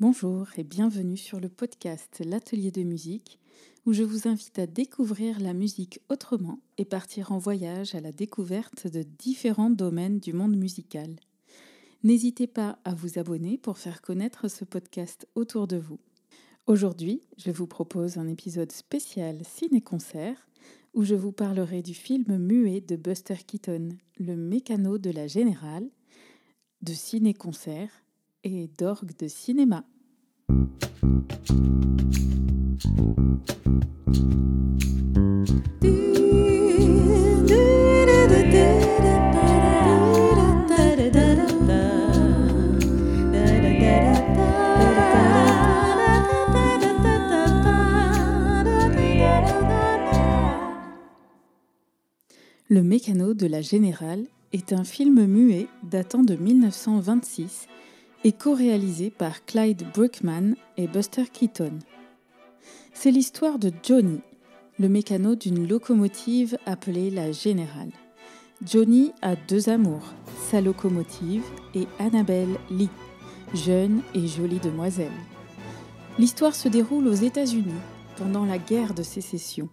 Bonjour et bienvenue sur le podcast L'Atelier de musique où je vous invite à découvrir la musique autrement et partir en voyage à la découverte de différents domaines du monde musical. N'hésitez pas à vous abonner pour faire connaître ce podcast autour de vous. Aujourd'hui, je vous propose un épisode spécial ciné-concert où je vous parlerai du film muet de Buster Keaton, Le mécano de la générale, de ciné-concert et d'orgue de cinéma. Le mécano de la Générale est un film muet datant de 1926 et co-réalisé par Clyde Bruckman et Buster Keaton. C'est l'histoire de Johnny, le mécano d'une locomotive appelée la Générale. Johnny a deux amours, sa locomotive et Annabelle Lee, jeune et jolie demoiselle. L'histoire se déroule aux États-Unis pendant la guerre de sécession.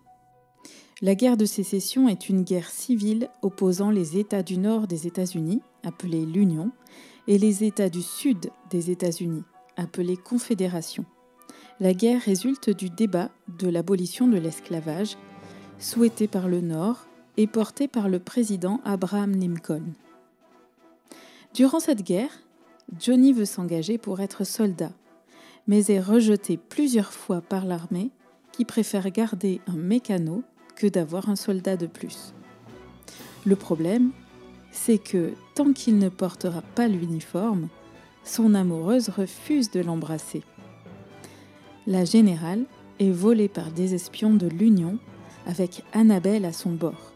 La guerre de sécession est une guerre civile opposant les États du nord des États-Unis, appelés l'Union, et les États du sud des États-Unis, appelés Confédération. La guerre résulte du débat de l'abolition de l'esclavage, souhaité par le Nord et porté par le président Abraham Lincoln. Durant cette guerre, Johnny veut s'engager pour être soldat, mais est rejeté plusieurs fois par l'armée qui préfère garder un mécano que d'avoir un soldat de plus. Le problème, c'est que tant qu'il ne portera pas l'uniforme, son amoureuse refuse de l'embrasser. La générale est volée par des espions de l'Union avec Annabelle à son bord.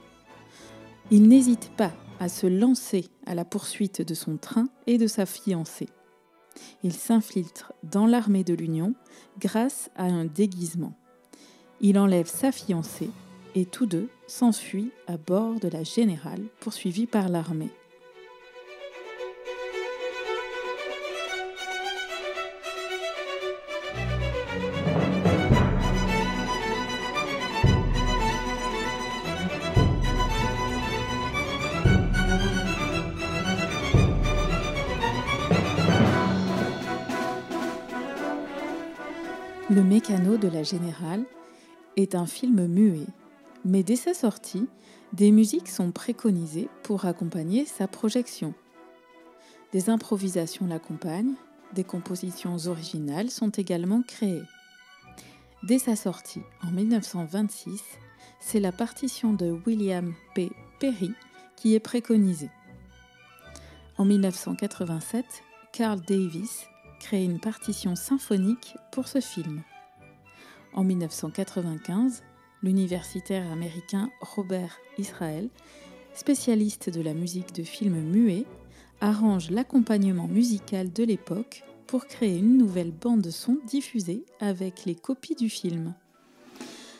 Il n'hésite pas à se lancer à la poursuite de son train et de sa fiancée. Il s'infiltre dans l'armée de l'Union grâce à un déguisement. Il enlève sa fiancée et tous deux s'enfuient à bord de la Générale poursuivis par l'armée. Le mécano de la Générale est un film muet mais dès sa sortie, des musiques sont préconisées pour accompagner sa projection. Des improvisations l'accompagnent, des compositions originales sont également créées. Dès sa sortie en 1926, c'est la partition de William P. Perry qui est préconisée. En 1987, Carl Davis crée une partition symphonique pour ce film. En 1995, l'universitaire américain Robert Israel, spécialiste de la musique de film muet, arrange l'accompagnement musical de l'époque pour créer une nouvelle bande son diffusée avec les copies du film.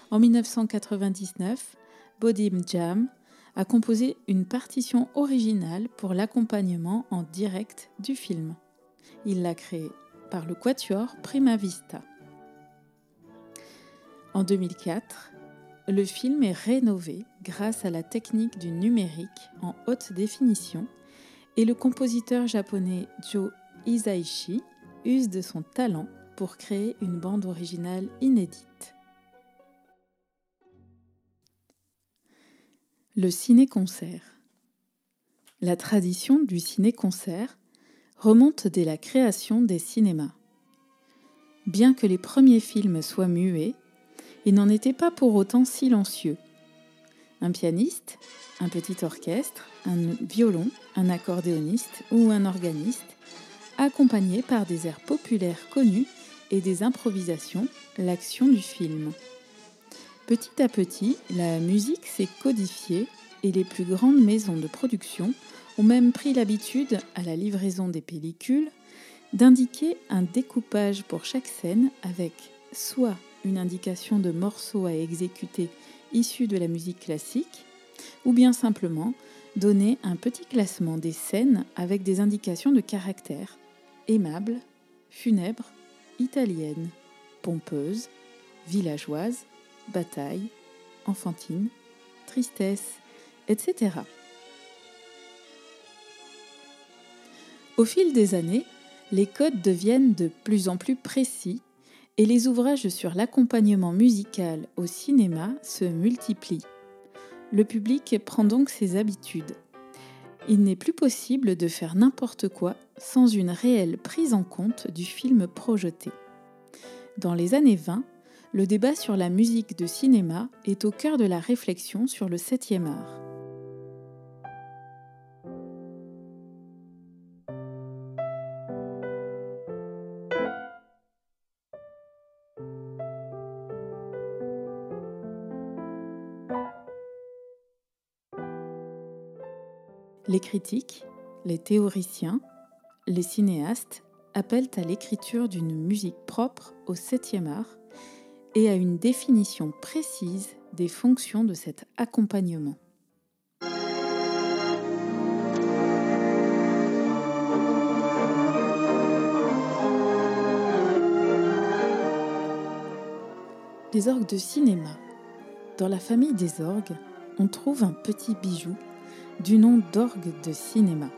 En 1999, Bodim Jam a composé une partition originale pour l'accompagnement en direct du film. Il l'a créée par le quatuor Prima Vista. En 2004, le film est rénové grâce à la technique du numérique en haute définition et le compositeur japonais Joe Isaichi use de son talent pour créer une bande originale inédite. Le ciné-concert. La tradition du ciné-concert remonte dès la création des cinémas. Bien que les premiers films soient muets, il n'en était pas pour autant silencieux. Un pianiste, un petit orchestre, un violon, un accordéoniste ou un organiste, accompagné par des airs populaires connus et des improvisations, l'action du film. Petit à petit, la musique s'est codifiée et les plus grandes maisons de production ont même pris l'habitude, à la livraison des pellicules, d'indiquer un découpage pour chaque scène avec soit une indication de morceaux à exécuter issus de la musique classique, ou bien simplement donner un petit classement des scènes avec des indications de caractère aimable, funèbre italienne, pompeuse, villageoise, bataille, enfantine, tristesse, etc. Au fil des années, les codes deviennent de plus en plus précis et les ouvrages sur l'accompagnement musical au cinéma se multiplient. Le public prend donc ses habitudes. Il n'est plus possible de faire n'importe quoi sans une réelle prise en compte du film projeté. Dans les années 20, le débat sur la musique de cinéma est au cœur de la réflexion sur le septième art. Les critiques, les théoriciens, les cinéastes appellent à l'écriture d'une musique propre au septième art et à une définition précise des fonctions de cet accompagnement. Les orgues de cinéma. Dans la famille des orgues, on trouve un petit bijou du nom d'orgue de cinéma.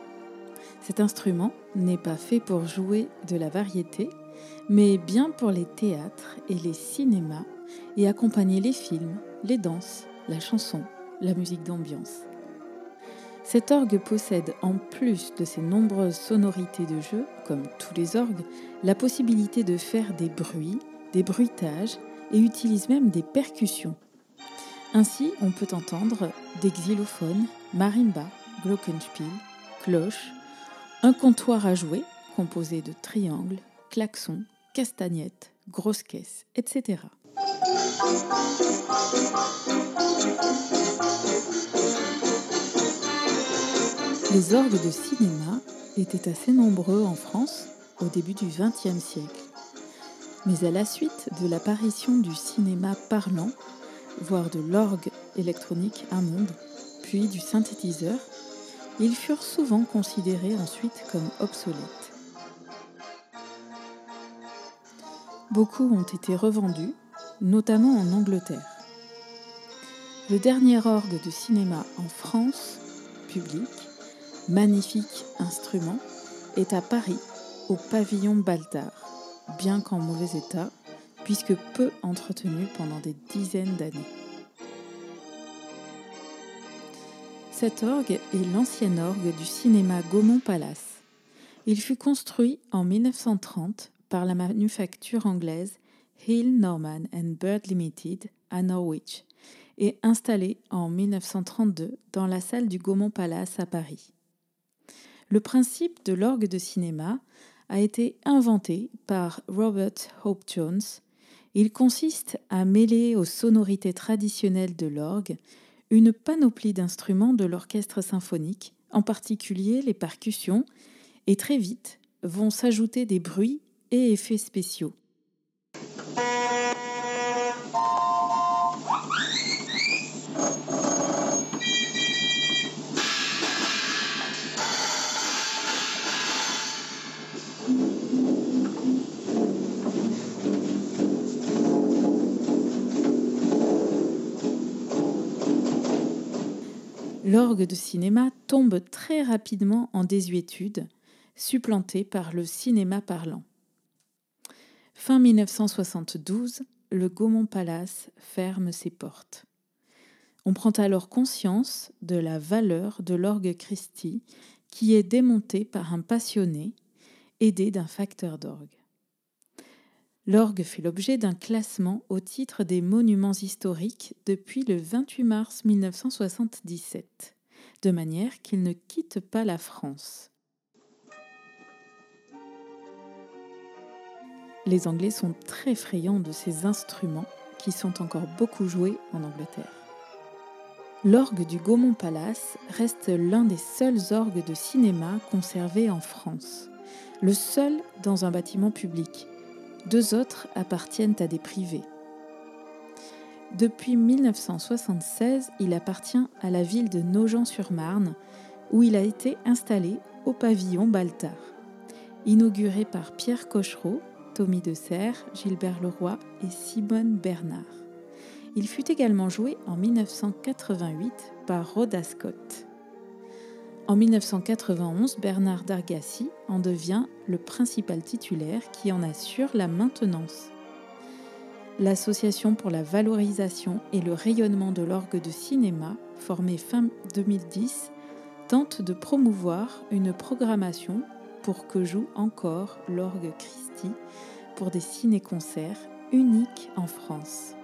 Cet instrument n'est pas fait pour jouer de la variété, mais bien pour les théâtres et les cinémas et accompagner les films, les danses, la chanson, la musique d'ambiance. Cet orgue possède, en plus de ses nombreuses sonorités de jeu, comme tous les orgues, la possibilité de faire des bruits, des bruitages et utilise même des percussions. Ainsi, on peut entendre des xylophones, marimba, glockenspiel, cloches, un comptoir à jouer composé de triangles, klaxons, castagnettes, grosses caisses, etc. Les orgues de cinéma étaient assez nombreux en France au début du XXe siècle. Mais à la suite de l'apparition du cinéma parlant, voire de l'orgue électronique Hammond, puis du synthétiseur, ils furent souvent considérés ensuite comme obsolètes. Beaucoup ont été revendus, notamment en Angleterre. Le dernier orgue de cinéma en France, public, magnifique instrument, est à Paris, au pavillon Baltard, bien qu'en mauvais état, puisque peu entretenu pendant des dizaines d'années. Cet orgue est l'ancien orgue du cinéma Gaumont Palace. Il fut construit en 1930 par la manufacture anglaise Hill Norman and Bird Limited à Norwich et installé en 1932 dans la salle du Gaumont Palace à Paris. Le principe de l'orgue de cinéma a été inventé par Robert Hope Jones, il consiste à mêler aux sonorités traditionnelles de l'orgue une panoplie d'instruments de l'orchestre symphonique, en particulier les percussions, et très vite vont s'ajouter des bruits et effets spéciaux. L'orgue de cinéma tombe très rapidement en désuétude, supplanté par le cinéma parlant. Fin 1972, le Gaumont Palace ferme ses portes. On prend alors conscience de la valeur de l'orgue Christie qui est démonté par un passionné, aidé d'un facteur d'orgue. L'orgue fait l'objet d'un classement au titre des monuments historiques depuis le 28 mars 1977, de manière qu'il ne quitte pas la France. Les Anglais sont très friands de ces instruments qui sont encore beaucoup joués en Angleterre. L'orgue du Gaumont Palace reste l'un des seuls orgues de cinéma conservés en France, le seul dans un bâtiment public deux autres appartiennent à des privés. Depuis 1976, il appartient à la ville de Nogent-sur-Marne, où il a été installé au pavillon Baltard. Inauguré par Pierre Cochereau Tommy de Serres, Gilbert Leroy et Simone Bernard. Il fut également joué en 1988 par Rhoda Scott. En 1991, Bernard Dargassi en devient le principal titulaire qui en assure la maintenance. L'Association pour la valorisation et le rayonnement de l'orgue de cinéma, formée fin 2010, tente de promouvoir une programmation pour que joue encore l'orgue Christie pour des ciné-concerts uniques en France.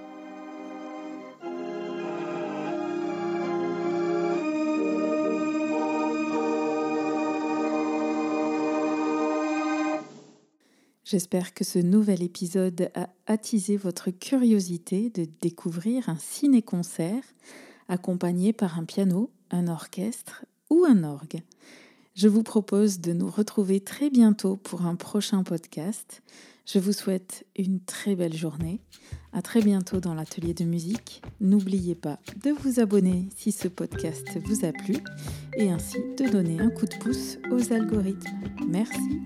J'espère que ce nouvel épisode a attisé votre curiosité de découvrir un ciné-concert accompagné par un piano, un orchestre ou un orgue. Je vous propose de nous retrouver très bientôt pour un prochain podcast. Je vous souhaite une très belle journée. À très bientôt dans l'atelier de musique. N'oubliez pas de vous abonner si ce podcast vous a plu et ainsi de donner un coup de pouce aux algorithmes. Merci.